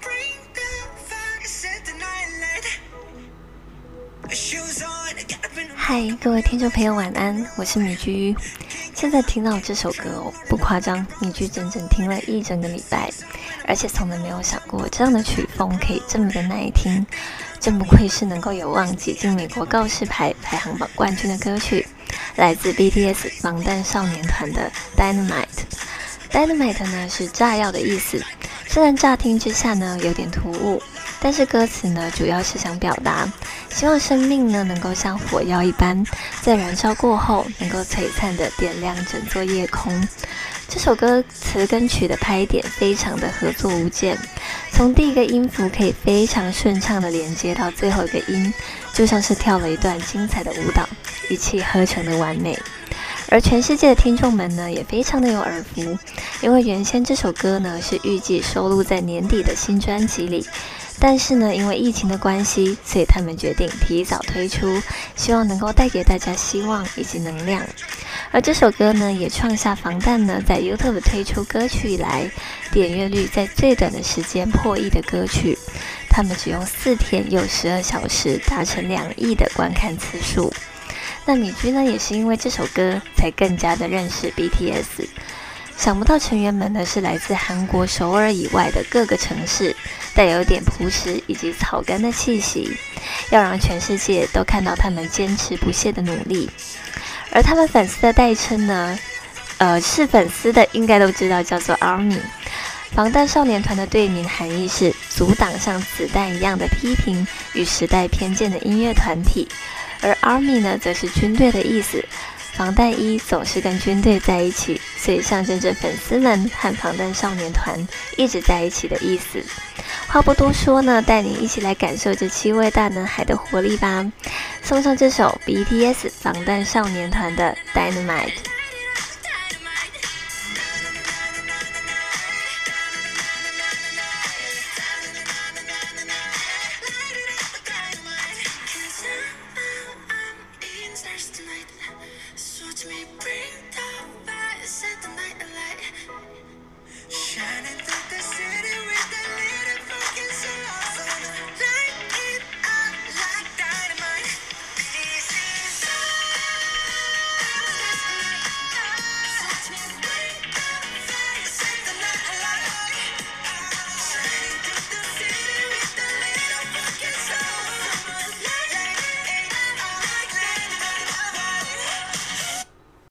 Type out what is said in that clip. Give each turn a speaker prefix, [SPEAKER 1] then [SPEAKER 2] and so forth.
[SPEAKER 1] fuck said the night 嗨，各位听众朋友晚安，我是米居，现在听到这首歌，不夸张，米居整整听了一整个礼拜，而且从来没有想过这样的曲风可以这么的耐听，真不愧是能够有望挤进美国告示牌排行榜冠军的歌曲，来自 BTS 防弹少年团的 Dynamite，Dynamite 呢是炸药的意思。虽然乍听之下呢有点突兀。但是歌词呢，主要是想表达，希望生命呢能够像火药一般，在燃烧过后，能够璀璨的点亮整座夜空。这首歌词跟曲的拍点非常的合作无间，从第一个音符可以非常顺畅的连接到最后一个音，就像是跳了一段精彩的舞蹈，一气呵成的完美。而全世界的听众们呢，也非常的有耳福，因为原先这首歌呢是预计收录在年底的新专辑里。但是呢，因为疫情的关系，所以他们决定提早推出，希望能够带给大家希望以及能量。而这首歌呢，也创下防弹呢在 YouTube 推出歌曲以来，点阅率在最短的时间破亿的歌曲。他们只用四天又十二小时达成两亿的观看次数。那米居呢，也是因为这首歌才更加的认识 BTS。想不到成员们呢是来自韩国首尔以外的各个城市，带有点朴实以及草根的气息，要让全世界都看到他们坚持不懈的努力。而他们粉丝的代称呢，呃，是粉丝的应该都知道，叫做 ARMY。防弹少年团的队名含义是阻挡像子弹一样的批评与时代偏见的音乐团体，而 ARMY 呢，则是军队的意思。防弹衣总是跟军队在一起，所以象征着粉丝们和防弹少年团一直在一起的意思。话不多说呢，带你一起来感受这七位大男孩的活力吧！送上这首 BTS 防弹少年团的《Dynamite》。